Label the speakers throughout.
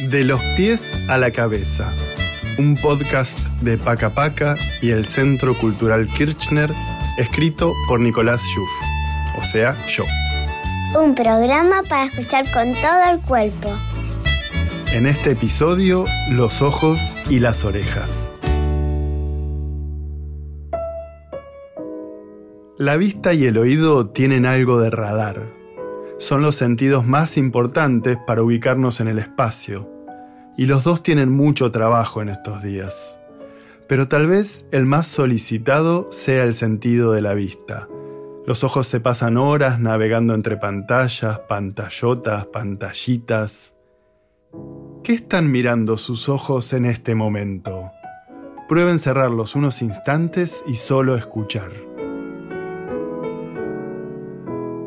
Speaker 1: De los pies a la cabeza. Un podcast de Paca Paca y el Centro Cultural Kirchner, escrito por Nicolás Schuff, o sea, yo.
Speaker 2: Un programa para escuchar con todo el cuerpo.
Speaker 1: En este episodio, los ojos y las orejas. La vista y el oído tienen algo de radar son los sentidos más importantes para ubicarnos en el espacio, y los dos tienen mucho trabajo en estos días. Pero tal vez el más solicitado sea el sentido de la vista. Los ojos se pasan horas navegando entre pantallas, pantallotas, pantallitas. ¿Qué están mirando sus ojos en este momento? Prueben cerrarlos unos instantes y solo escuchar.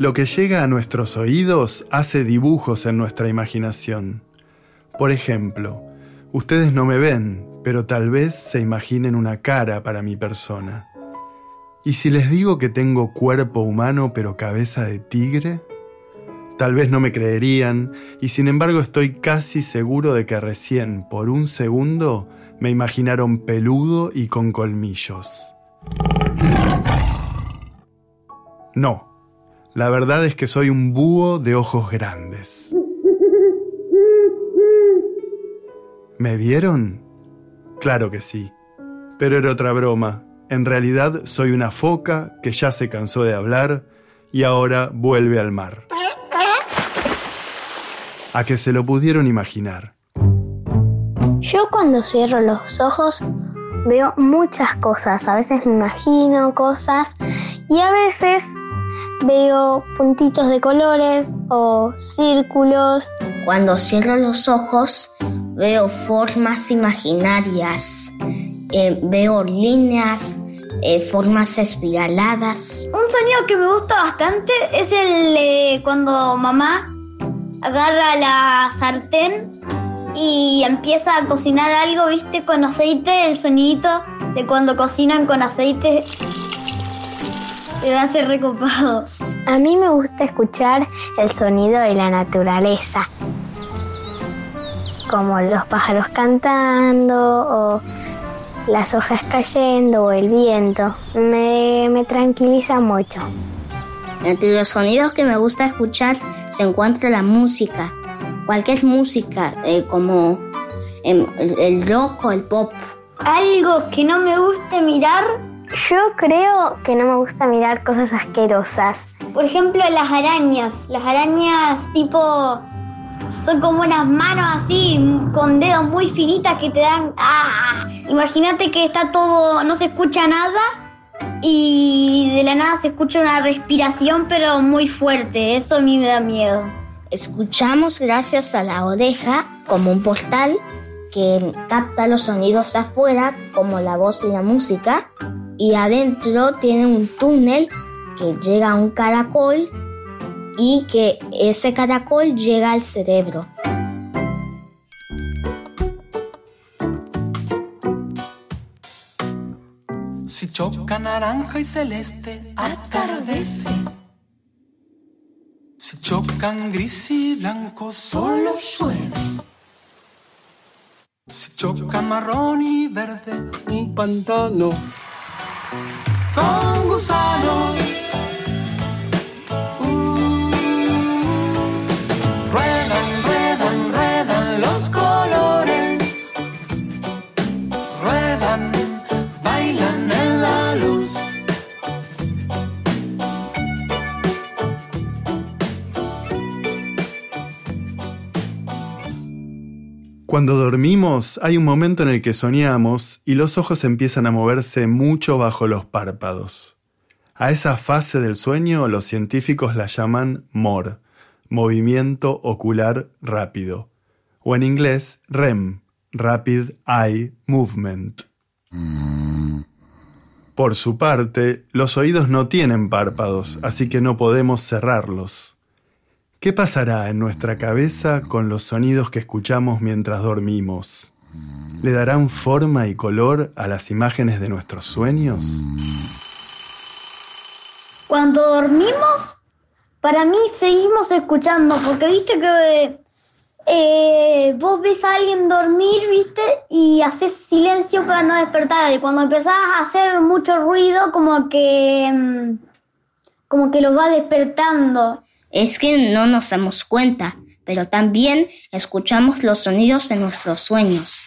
Speaker 1: Lo que llega a nuestros oídos hace dibujos en nuestra imaginación. Por ejemplo, ustedes no me ven, pero tal vez se imaginen una cara para mi persona. ¿Y si les digo que tengo cuerpo humano pero cabeza de tigre? Tal vez no me creerían, y sin embargo estoy casi seguro de que recién, por un segundo, me imaginaron peludo y con colmillos. No, la verdad es que soy un búho de ojos grandes. ¿Me vieron? Claro que sí. Pero era otra broma. En realidad soy una foca que ya se cansó de hablar y ahora vuelve al mar. A que se lo pudieron imaginar.
Speaker 2: Yo cuando cierro los ojos veo muchas cosas. A veces me imagino cosas y a veces veo puntitos de colores o círculos.
Speaker 3: Cuando cierro los ojos veo formas imaginarias, eh, veo líneas, eh, formas espiraladas.
Speaker 4: Un sonido que me gusta bastante es el de cuando mamá agarra la sartén y empieza a cocinar algo, viste, con aceite, el sonidito de cuando cocinan con aceite me hace recopado.
Speaker 2: A mí me gusta escuchar el sonido de la naturaleza, como los pájaros cantando o las hojas cayendo o el viento. Me, me tranquiliza mucho.
Speaker 3: Entre los sonidos que me gusta escuchar se encuentra la música, cualquier música, eh, como em, el rock o el pop.
Speaker 4: Algo que no me guste mirar
Speaker 2: yo creo que no me gusta mirar cosas asquerosas.
Speaker 4: Por ejemplo, las arañas. Las arañas tipo... Son como unas manos así, con dedos muy finitas que te dan... ¡Ah! Imagínate que está todo... No se escucha nada y de la nada se escucha una respiración pero muy fuerte. Eso a mí me da miedo.
Speaker 3: Escuchamos gracias a la oreja como un portal que capta los sonidos afuera como la voz y la música y adentro tiene un túnel que llega a un caracol y que ese caracol llega al cerebro.
Speaker 5: Si choca naranja y celeste, atardece. Si chocan gris y blanco, solo llueve. Si chocan marrón y verde,
Speaker 6: un pantano
Speaker 5: con gusanos.
Speaker 1: Cuando dormimos hay un momento en el que soñamos y los ojos empiezan a moverse mucho bajo los párpados. A esa fase del sueño los científicos la llaman MOR, movimiento ocular rápido, o en inglés REM, Rapid Eye Movement. Por su parte, los oídos no tienen párpados, así que no podemos cerrarlos. ¿Qué pasará en nuestra cabeza con los sonidos que escuchamos mientras dormimos? ¿Le darán forma y color a las imágenes de nuestros sueños?
Speaker 4: Cuando dormimos, para mí seguimos escuchando, porque viste que eh, vos ves a alguien dormir, ¿viste? Y haces silencio para no despertar. Y cuando empezás a hacer mucho ruido, como que. mm, como que lo va despertando.
Speaker 3: Es que no nos damos cuenta, pero también escuchamos los sonidos de nuestros sueños.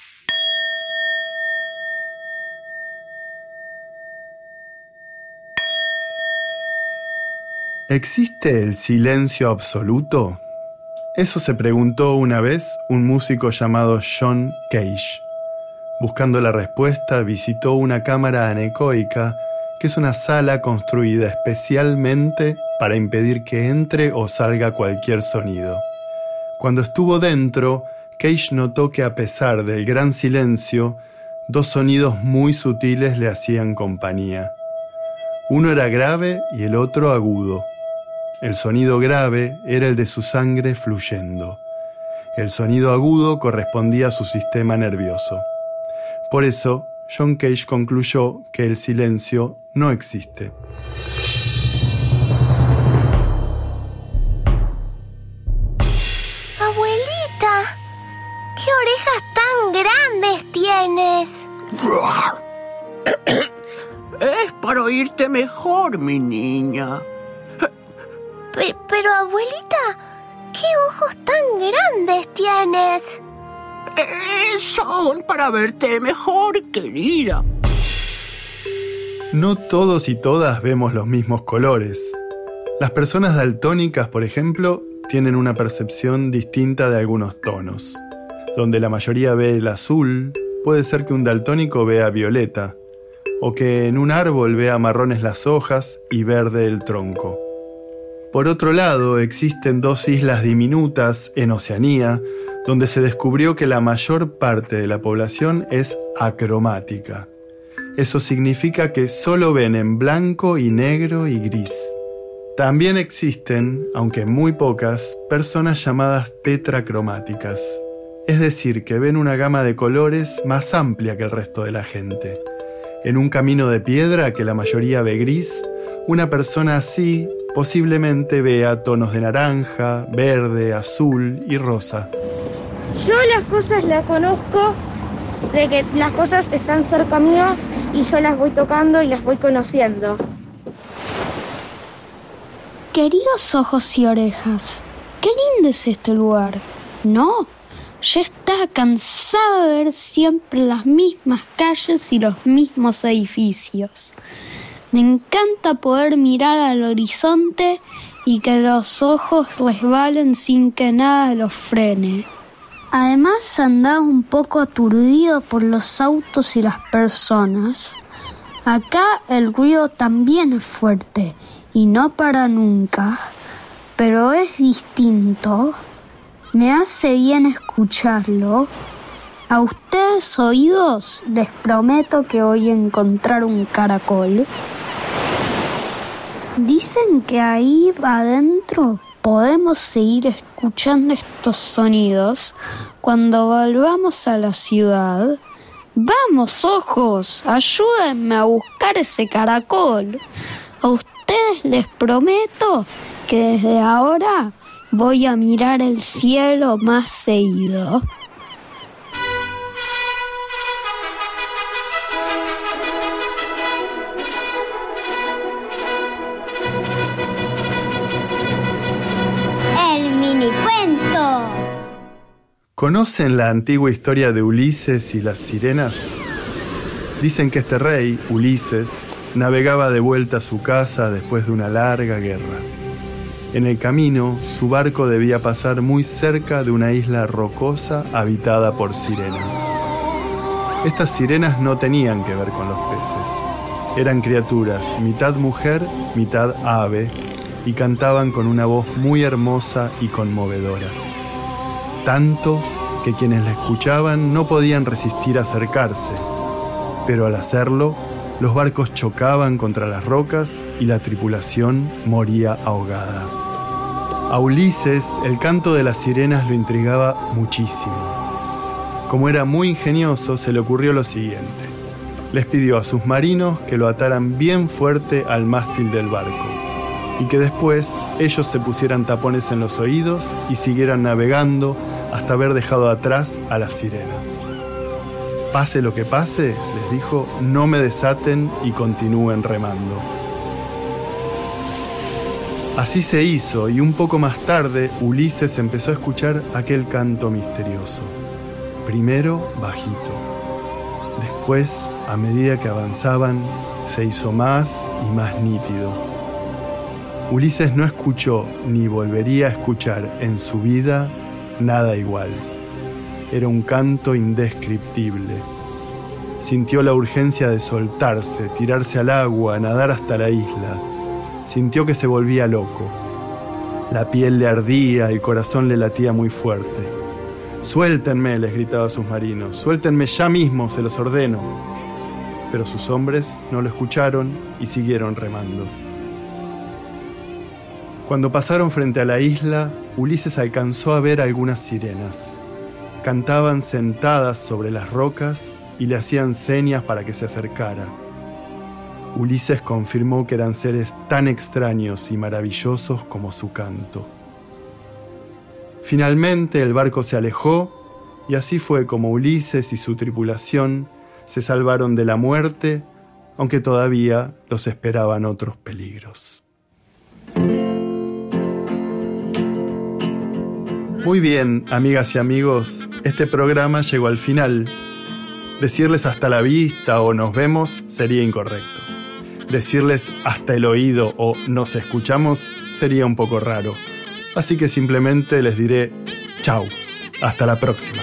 Speaker 1: ¿Existe el silencio absoluto? Eso se preguntó una vez un músico llamado John Cage. Buscando la respuesta, visitó una cámara anecoica, que es una sala construida especialmente para impedir que entre o salga cualquier sonido. Cuando estuvo dentro, Cage notó que a pesar del gran silencio, dos sonidos muy sutiles le hacían compañía. Uno era grave y el otro agudo. El sonido grave era el de su sangre fluyendo. El sonido agudo correspondía a su sistema nervioso. Por eso, John Cage concluyó que el silencio no existe.
Speaker 6: Tienes?
Speaker 7: Es para oírte mejor, mi niña.
Speaker 6: Pe- pero abuelita, ¿qué ojos tan grandes tienes?
Speaker 7: Eh, Son para verte mejor, querida.
Speaker 1: No todos y todas vemos los mismos colores. Las personas daltónicas, por ejemplo, tienen una percepción distinta de algunos tonos. Donde la mayoría ve el azul, puede ser que un daltónico vea violeta, o que en un árbol vea marrones las hojas y verde el tronco. Por otro lado, existen dos islas diminutas en Oceanía, donde se descubrió que la mayor parte de la población es acromática. Eso significa que solo ven en blanco y negro y gris. También existen, aunque muy pocas, personas llamadas tetracromáticas. Es decir, que ven una gama de colores más amplia que el resto de la gente. En un camino de piedra que la mayoría ve gris, una persona así posiblemente vea tonos de naranja, verde, azul y rosa.
Speaker 2: Yo las cosas las conozco de que las cosas están cerca mío y yo las voy tocando y las voy conociendo.
Speaker 8: Queridos ojos y orejas, qué lindo es este lugar. No, ya estaba cansado de ver siempre las mismas calles y los mismos edificios. Me encanta poder mirar al horizonte y que los ojos resbalen sin que nada los frene. Además andaba un poco aturdido por los autos y las personas. Acá el ruido también es fuerte y no para nunca, pero es distinto. Me hace bien escucharlo. A ustedes oídos les prometo que voy a encontrar un caracol. Dicen que ahí adentro podemos seguir escuchando estos sonidos cuando volvamos a la ciudad. Vamos, ojos, ayúdenme a buscar ese caracol. A ustedes les prometo que desde ahora voy a mirar el cielo más seguido.
Speaker 6: El mini cuento.
Speaker 1: ¿Conocen la antigua historia de Ulises y las sirenas? Dicen que este rey, Ulises, navegaba de vuelta a su casa después de una larga guerra. En el camino, su barco debía pasar muy cerca de una isla rocosa habitada por sirenas. Estas sirenas no tenían que ver con los peces. Eran criaturas mitad mujer, mitad ave, y cantaban con una voz muy hermosa y conmovedora. Tanto que quienes la escuchaban no podían resistir acercarse, pero al hacerlo, los barcos chocaban contra las rocas y la tripulación moría ahogada. A Ulises el canto de las sirenas lo intrigaba muchísimo. Como era muy ingenioso, se le ocurrió lo siguiente. Les pidió a sus marinos que lo ataran bien fuerte al mástil del barco y que después ellos se pusieran tapones en los oídos y siguieran navegando hasta haber dejado atrás a las sirenas. Pase lo que pase, les dijo, no me desaten y continúen remando. Así se hizo y un poco más tarde Ulises empezó a escuchar aquel canto misterioso. Primero bajito. Después, a medida que avanzaban, se hizo más y más nítido. Ulises no escuchó ni volvería a escuchar en su vida nada igual. Era un canto indescriptible. Sintió la urgencia de soltarse, tirarse al agua, nadar hasta la isla sintió que se volvía loco. La piel le ardía, el corazón le latía muy fuerte. Suéltenme, les gritaba a sus marinos, suéltenme ya mismo, se los ordeno. Pero sus hombres no lo escucharon y siguieron remando. Cuando pasaron frente a la isla, Ulises alcanzó a ver algunas sirenas. Cantaban sentadas sobre las rocas y le hacían señas para que se acercara. Ulises confirmó que eran seres tan extraños y maravillosos como su canto. Finalmente el barco se alejó y así fue como Ulises y su tripulación se salvaron de la muerte, aunque todavía los esperaban otros peligros. Muy bien, amigas y amigos, este programa llegó al final. Decirles hasta la vista o nos vemos sería incorrecto decirles hasta el oído o nos escuchamos sería un poco raro. Así que simplemente les diré chau. Hasta la próxima.